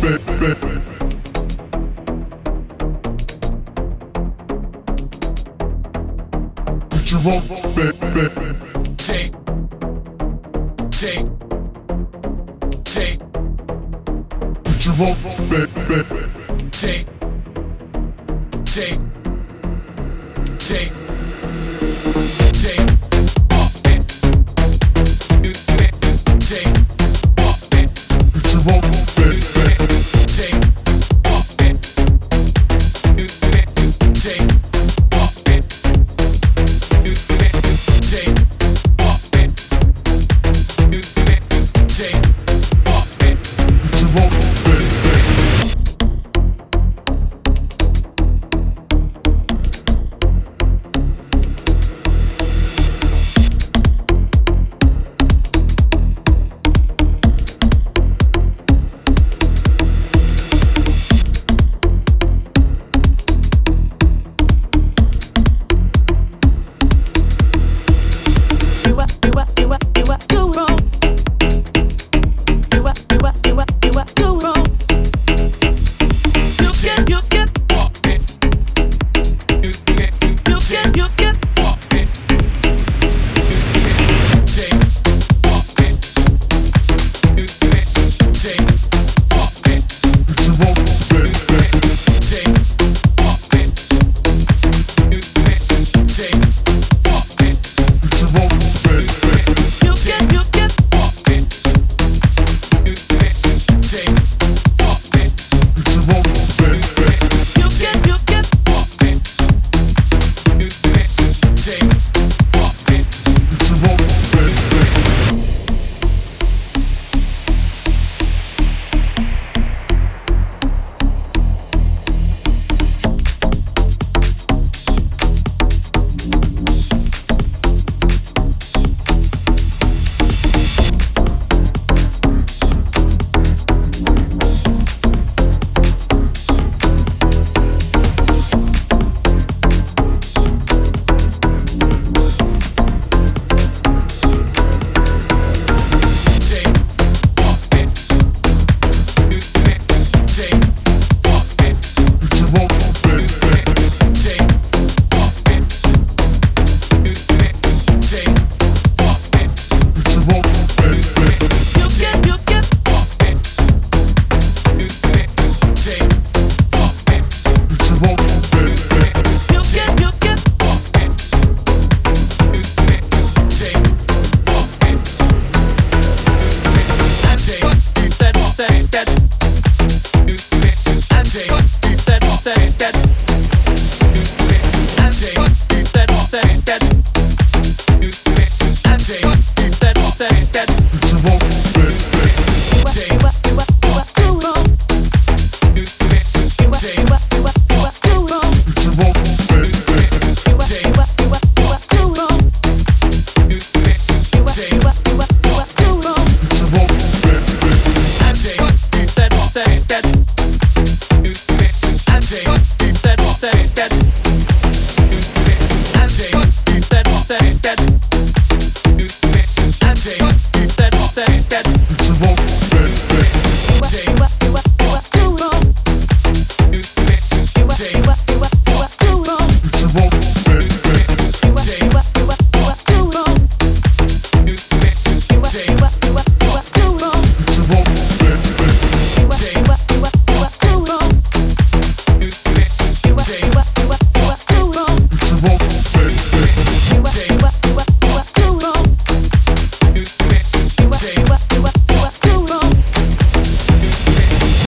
bed, bed. Get your own bed, bed. Take, take, take, own bed, bed. take, take, take, take. that, that,